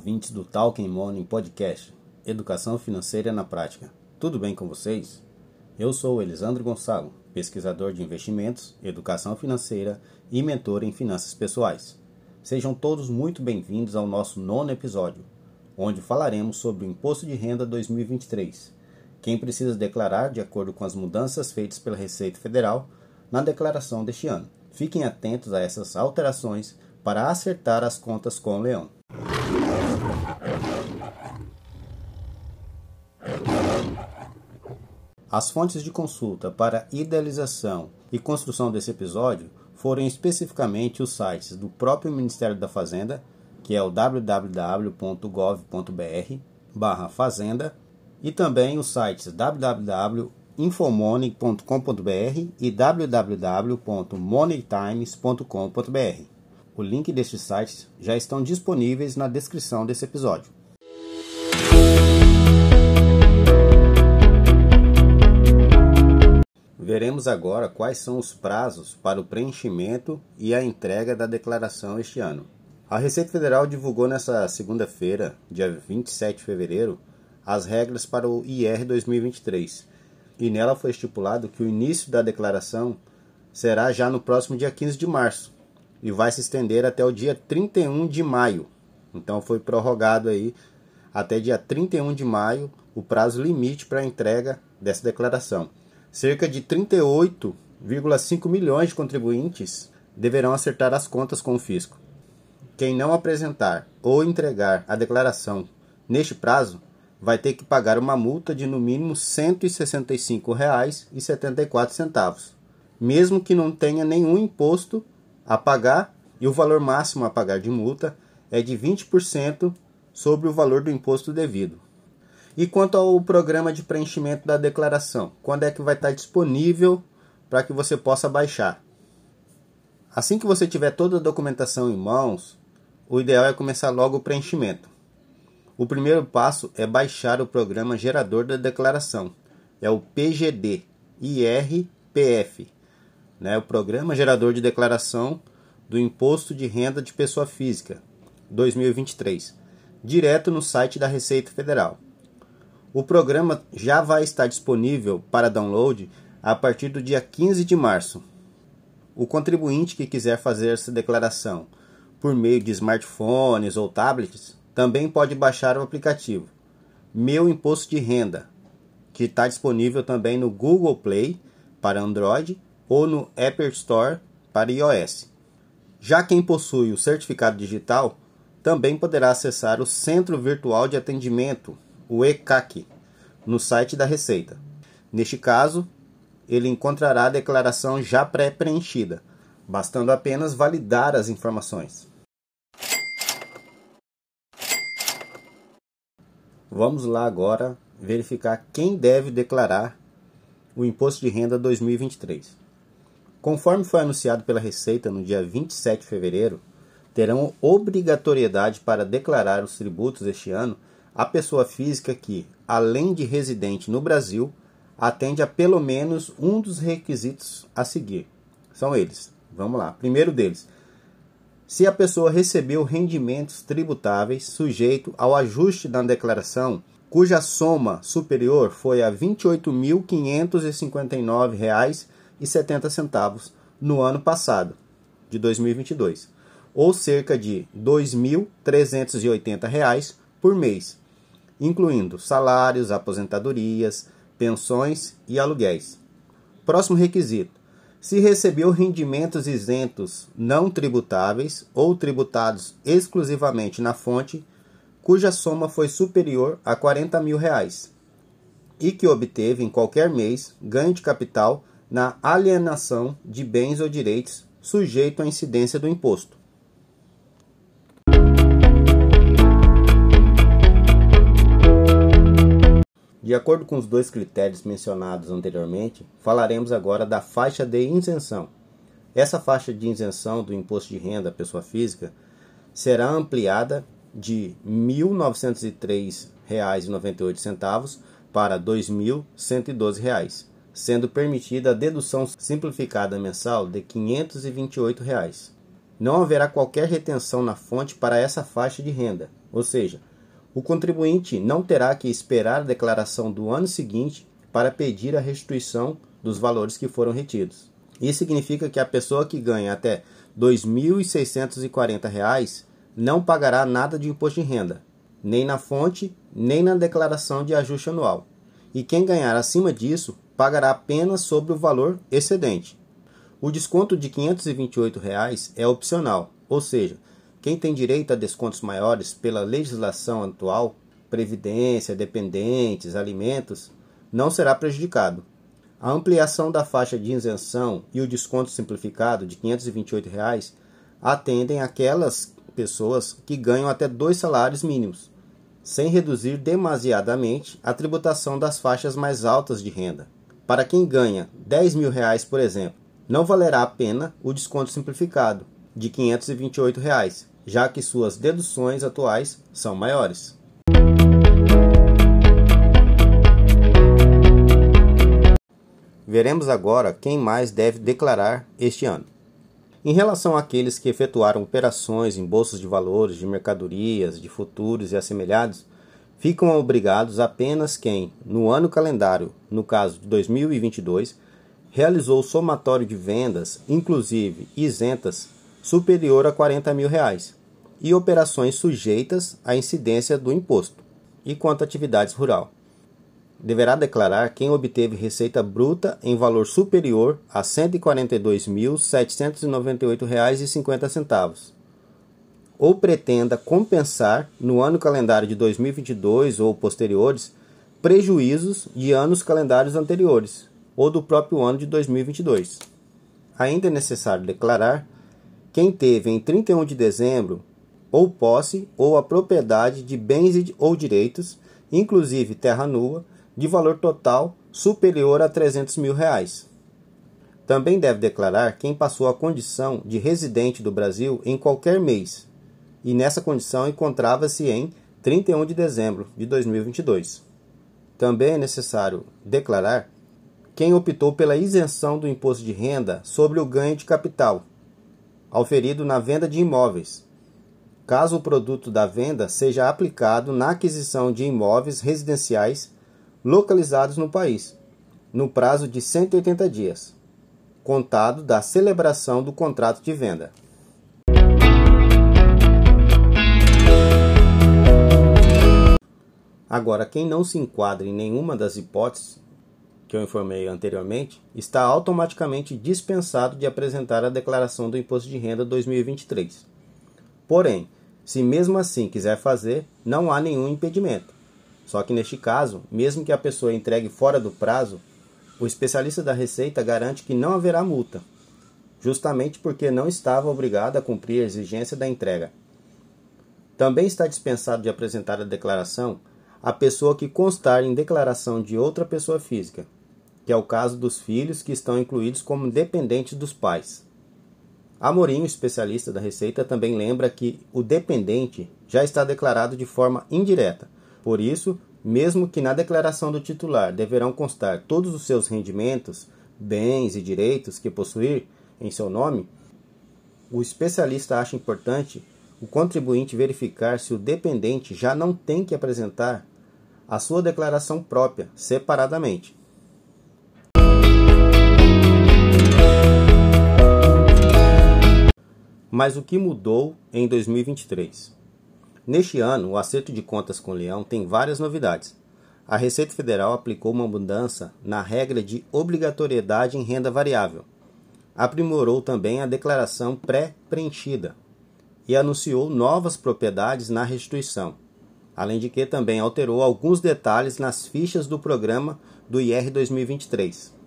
ouvintes do Talking Money Podcast, Educação Financeira na Prática. Tudo bem com vocês? Eu sou Elisandro Gonçalo, pesquisador de investimentos, educação financeira e mentor em finanças pessoais. Sejam todos muito bem-vindos ao nosso nono episódio, onde falaremos sobre o Imposto de Renda 2023, quem precisa declarar de acordo com as mudanças feitas pela Receita Federal na declaração deste ano. Fiquem atentos a essas alterações para acertar as contas com o leão. As fontes de consulta para idealização e construção desse episódio foram especificamente os sites do próprio Ministério da Fazenda, que é o www.gov.br/fazenda, e também os sites www.infomoney.com.br e www.moneytimes.com.br. O link destes sites já estão disponíveis na descrição desse episódio. Veremos agora quais são os prazos para o preenchimento e a entrega da declaração este ano. A Receita Federal divulgou nesta segunda-feira, dia 27 de fevereiro, as regras para o IR 2023. E nela foi estipulado que o início da declaração será já no próximo dia 15 de março, e vai se estender até o dia 31 de maio. Então foi prorrogado aí até dia 31 de maio o prazo limite para a entrega dessa declaração. Cerca de 38,5 milhões de contribuintes deverão acertar as contas com o fisco. Quem não apresentar ou entregar a declaração neste prazo vai ter que pagar uma multa de no mínimo R$ 165,74, mesmo que não tenha nenhum imposto a pagar e o valor máximo a pagar de multa é de 20% sobre o valor do imposto devido. E quanto ao programa de preenchimento da declaração, quando é que vai estar disponível para que você possa baixar? Assim que você tiver toda a documentação em mãos, o ideal é começar logo o preenchimento. O primeiro passo é baixar o programa gerador da declaração, é o PGD IRPF né, o Programa Gerador de Declaração do Imposto de Renda de Pessoa Física 2023, direto no site da Receita Federal. O programa já vai estar disponível para download a partir do dia 15 de março. O contribuinte que quiser fazer essa declaração por meio de smartphones ou tablets também pode baixar o aplicativo Meu Imposto de Renda, que está disponível também no Google Play para Android ou no Apple Store para iOS. Já quem possui o certificado digital também poderá acessar o Centro Virtual de Atendimento, o ECAC, no site da Receita. Neste caso, ele encontrará a declaração já pré-preenchida, bastando apenas validar as informações. Vamos lá agora verificar quem deve declarar o Imposto de Renda 2023. Conforme foi anunciado pela Receita no dia 27 de fevereiro, terão obrigatoriedade para declarar os tributos este ano a pessoa física que, além de residente no Brasil, atende a pelo menos um dos requisitos a seguir. São eles. Vamos lá. Primeiro deles, se a pessoa recebeu rendimentos tributáveis sujeito ao ajuste da declaração, cuja soma superior foi a R$ 28.559,00 e 70 centavos no ano passado, de 2022, ou cerca de R$ 2.380 por mês, incluindo salários, aposentadorias, pensões e aluguéis. Próximo requisito: se recebeu rendimentos isentos não tributáveis ou tributados exclusivamente na fonte, cuja soma foi superior a 40 mil reais, e que obteve em qualquer mês ganho de capital na alienação de bens ou direitos sujeito à incidência do imposto. De acordo com os dois critérios mencionados anteriormente, falaremos agora da faixa de isenção. Essa faixa de isenção do imposto de renda à pessoa física será ampliada de R$ 1.903,98 para R$ 2.112 sendo permitida a dedução simplificada mensal de 528 reais. Não haverá qualquer retenção na fonte para essa faixa de renda, Ou seja, o contribuinte não terá que esperar a declaração do ano seguinte para pedir a restituição dos valores que foram retidos. Isso significa que a pessoa que ganha até R$ 2.640 não pagará nada de imposto de renda, nem na fonte, nem na declaração de ajuste anual. E quem ganhar acima disso pagará apenas sobre o valor excedente. O desconto de 528 reais é opcional, ou seja, quem tem direito a descontos maiores pela legislação atual, previdência, dependentes, alimentos, não será prejudicado. A ampliação da faixa de isenção e o desconto simplificado de 528 reais atendem aquelas pessoas que ganham até dois salários mínimos, sem reduzir demasiadamente a tributação das faixas mais altas de renda. Para quem ganha 10 mil reais, por exemplo, não valerá a pena o desconto simplificado de 528 reais, já que suas deduções atuais são maiores. Veremos agora quem mais deve declarar este ano. Em relação àqueles que efetuaram operações em bolsas de valores, de mercadorias, de futuros e assemelhados, ficam obrigados apenas quem, no ano calendário, no caso de 2022, realizou somatório de vendas, inclusive isentas, superior a 40 mil reais, e operações sujeitas à incidência do imposto, e quanto a atividades rural deverá declarar quem obteve receita bruta em valor superior a R$ 142.798,50 ou pretenda compensar no ano calendário de 2022 ou posteriores prejuízos de anos calendários anteriores ou do próprio ano de 2022. Ainda é necessário declarar quem teve em 31 de dezembro ou posse ou a propriedade de bens ou direitos, inclusive terra nua, de valor total superior a 300 mil reais. Também deve declarar quem passou a condição de residente do Brasil em qualquer mês, e nessa condição encontrava-se em 31 de dezembro de 2022. Também é necessário declarar quem optou pela isenção do imposto de renda sobre o ganho de capital, auferido na venda de imóveis, caso o produto da venda seja aplicado na aquisição de imóveis residenciais localizados no país, no prazo de 180 dias, contado da celebração do contrato de venda. Agora, quem não se enquadra em nenhuma das hipóteses que eu informei anteriormente, está automaticamente dispensado de apresentar a declaração do Imposto de Renda 2023. Porém, se mesmo assim quiser fazer, não há nenhum impedimento. Só que neste caso, mesmo que a pessoa entregue fora do prazo, o especialista da Receita garante que não haverá multa, justamente porque não estava obrigado a cumprir a exigência da entrega. Também está dispensado de apresentar a declaração a pessoa que constar em declaração de outra pessoa física, que é o caso dos filhos que estão incluídos como dependentes dos pais. Amorim, especialista da Receita, também lembra que o dependente já está declarado de forma indireta por isso, mesmo que na declaração do titular deverão constar todos os seus rendimentos, bens e direitos que possuir em seu nome, o especialista acha importante o contribuinte verificar se o dependente já não tem que apresentar a sua declaração própria separadamente. Mas o que mudou em 2023? Neste ano, o acerto de contas com o Leão tem várias novidades. A Receita Federal aplicou uma mudança na regra de obrigatoriedade em renda variável. Aprimorou também a declaração pré-preenchida e anunciou novas propriedades na restituição, além de que também alterou alguns detalhes nas fichas do programa do IR 2023.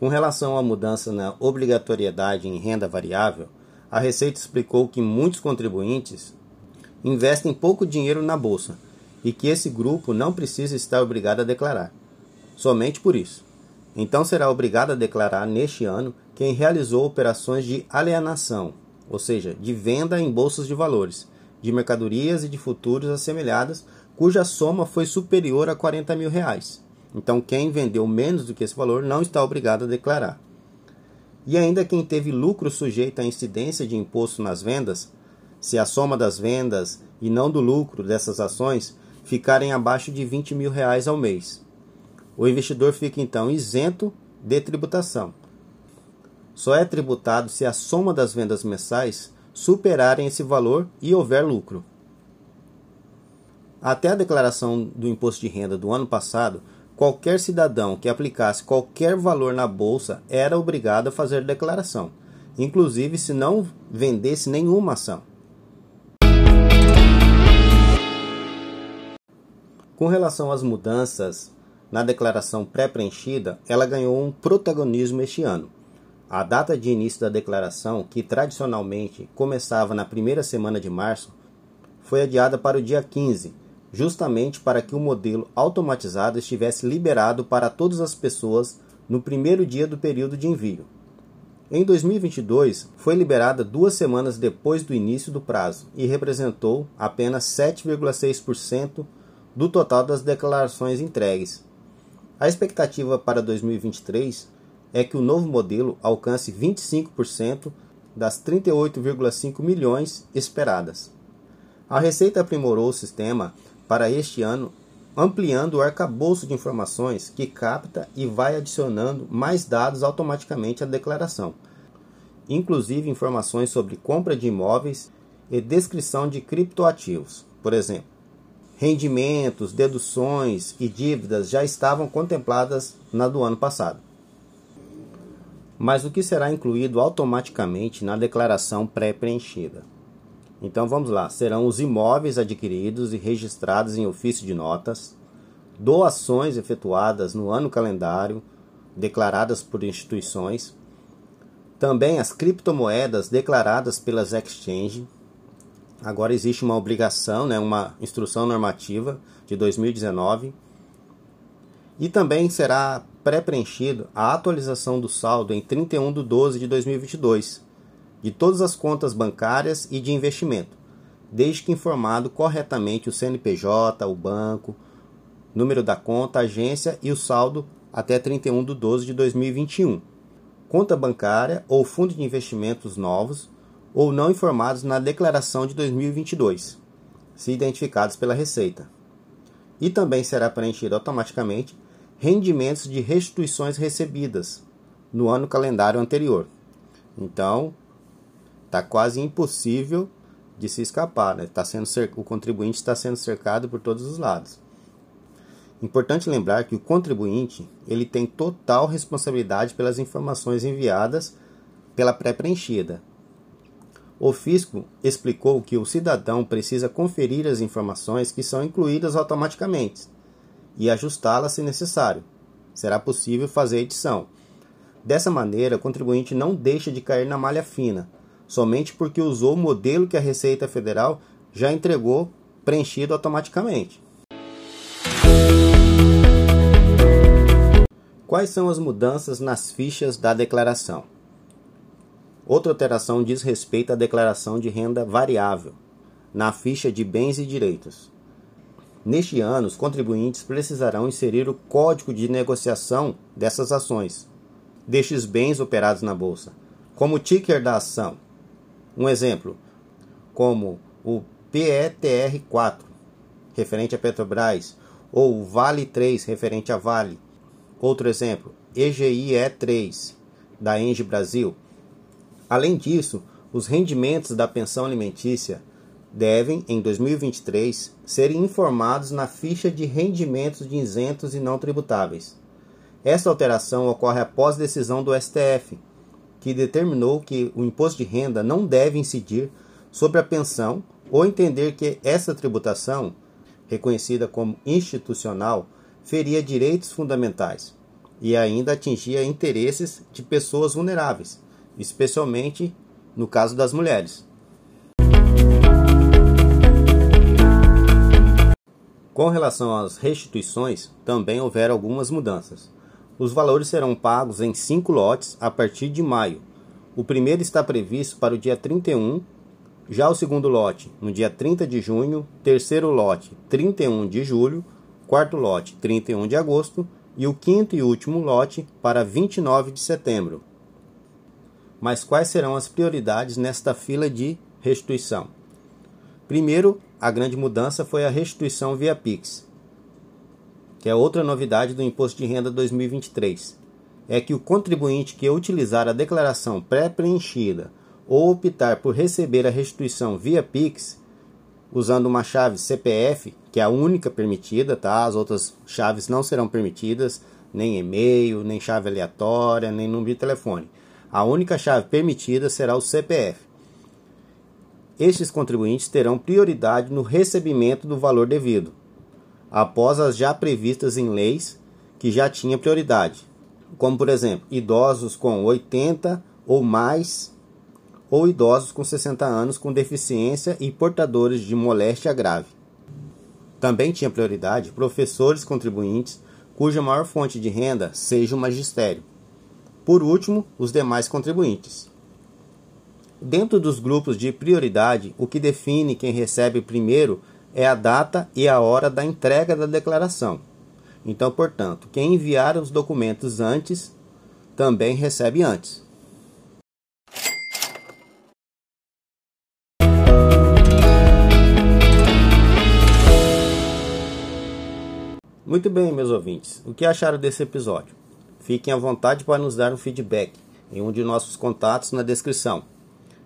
Com relação à mudança na obrigatoriedade em renda variável, a Receita explicou que muitos contribuintes investem pouco dinheiro na bolsa e que esse grupo não precisa estar obrigado a declarar. Somente por isso. Então será obrigado a declarar neste ano quem realizou operações de alienação, ou seja, de venda em bolsas de valores, de mercadorias e de futuros assemelhadas, cuja soma foi superior a 40 mil reais. Então quem vendeu menos do que esse valor não está obrigado a declarar. E ainda quem teve lucro sujeito à incidência de imposto nas vendas, se a soma das vendas e não do lucro dessas ações ficarem abaixo de 20 mil reais ao mês. O investidor fica então isento de tributação. Só é tributado se a soma das vendas mensais superarem esse valor e houver lucro. Até a declaração do imposto de renda do ano passado, qualquer cidadão que aplicasse qualquer valor na bolsa era obrigado a fazer declaração, inclusive se não vendesse nenhuma ação. Com relação às mudanças na declaração pré-preenchida, ela ganhou um protagonismo este ano. A data de início da declaração, que tradicionalmente começava na primeira semana de março, foi adiada para o dia 15, justamente para que o modelo automatizado estivesse liberado para todas as pessoas no primeiro dia do período de envio. Em 2022, foi liberada duas semanas depois do início do prazo e representou apenas 7,6% do total das declarações entregues. A expectativa para 2023 é que o novo modelo alcance 25% das 38,5 milhões esperadas. A Receita aprimorou o sistema para este ano, ampliando o arcabouço de informações que capta e vai adicionando mais dados automaticamente à declaração, inclusive informações sobre compra de imóveis e descrição de criptoativos. Por exemplo, rendimentos, deduções e dívidas já estavam contempladas na do ano passado. Mas o que será incluído automaticamente na declaração pré-preenchida? Então vamos lá: serão os imóveis adquiridos e registrados em ofício de notas, doações efetuadas no ano calendário, declaradas por instituições, também as criptomoedas declaradas pelas exchanges. Agora existe uma obrigação, né, uma instrução normativa de 2019. E também será pré-preenchido a atualização do saldo em 31 de 12 de 2022 de todas as contas bancárias e de investimento, desde que informado corretamente o CNPJ, o banco, número da conta, agência e o saldo até 31 de 12 de 2021. Conta bancária ou fundo de investimentos novos ou não informados na declaração de 2022, se identificados pela Receita. E também será preenchido automaticamente rendimentos de restituições recebidas no ano calendário anterior. Então, Está quase impossível de se escapar. Né? Tá sendo o contribuinte está sendo cercado por todos os lados. Importante lembrar que o contribuinte ele tem total responsabilidade pelas informações enviadas pela pré-preenchida. O fisco explicou que o cidadão precisa conferir as informações que são incluídas automaticamente e ajustá-las se necessário. Será possível fazer edição. Dessa maneira, o contribuinte não deixa de cair na malha fina somente porque usou o modelo que a Receita Federal já entregou preenchido automaticamente. Quais são as mudanças nas fichas da declaração? Outra alteração diz respeito à declaração de renda variável na ficha de bens e direitos. Neste ano, os contribuintes precisarão inserir o código de negociação dessas ações, destes bens operados na bolsa, como ticker da ação, um exemplo, como o PETR4, referente a Petrobras, ou o Vale 3, referente a Vale. Outro exemplo, EGIE3, da Enge Brasil. Além disso, os rendimentos da pensão alimentícia devem, em 2023, serem informados na ficha de rendimentos de isentos e não tributáveis. Essa alteração ocorre após decisão do STF, que determinou que o imposto de renda não deve incidir sobre a pensão ou entender que essa tributação, reconhecida como institucional, feria direitos fundamentais e ainda atingia interesses de pessoas vulneráveis, especialmente no caso das mulheres. Com relação às restituições, também houveram algumas mudanças. Os valores serão pagos em cinco lotes a partir de maio. O primeiro está previsto para o dia 31, já o segundo lote no dia 30 de junho, terceiro lote 31 de julho, quarto lote 31 de agosto e o quinto e último lote para 29 de setembro. Mas quais serão as prioridades nesta fila de restituição? Primeiro a grande mudança foi a restituição via Pix, que é outra novidade do Imposto de Renda 2023. É que o contribuinte que utilizar a declaração pré-preenchida ou optar por receber a restituição via Pix, usando uma chave CPF, que é a única permitida, tá? As outras chaves não serão permitidas, nem e-mail, nem chave aleatória, nem número de telefone. A única chave permitida será o CPF. Estes contribuintes terão prioridade no recebimento do valor devido, após as já previstas em leis que já tinha prioridade, como por exemplo, idosos com 80 ou mais ou idosos com 60 anos com deficiência e portadores de moléstia grave. Também tinha prioridade professores contribuintes cuja maior fonte de renda seja o magistério. Por último, os demais contribuintes. Dentro dos grupos de prioridade, o que define quem recebe primeiro é a data e a hora da entrega da declaração. Então, portanto, quem enviar os documentos antes também recebe antes. Muito bem, meus ouvintes. O que acharam desse episódio? Fiquem à vontade para nos dar um feedback em um de nossos contatos na descrição.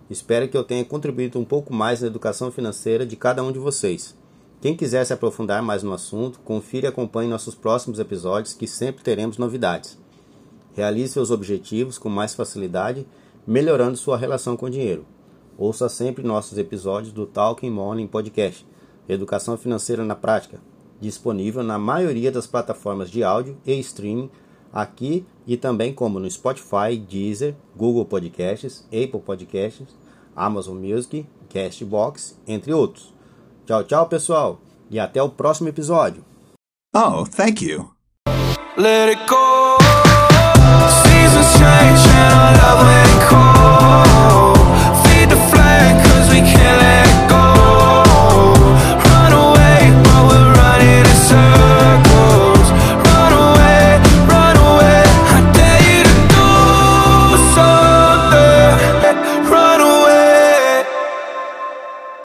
Espero que eu tenha contribuído um pouco mais na educação financeira de cada um de vocês. Quem quiser se aprofundar mais no assunto, confira e acompanhe nossos próximos episódios que sempre teremos novidades. Realize seus objetivos com mais facilidade, melhorando sua relação com o dinheiro. Ouça sempre nossos episódios do Talking Morning Podcast, Educação Financeira na Prática, disponível na maioria das plataformas de áudio e streaming aqui e também como no Spotify, Deezer, Google Podcasts, Apple Podcasts, Amazon Music, Castbox, entre outros. Tchau, tchau, pessoal, e até o próximo episódio. Oh, thank you. Let it go. Seasons change and I love it.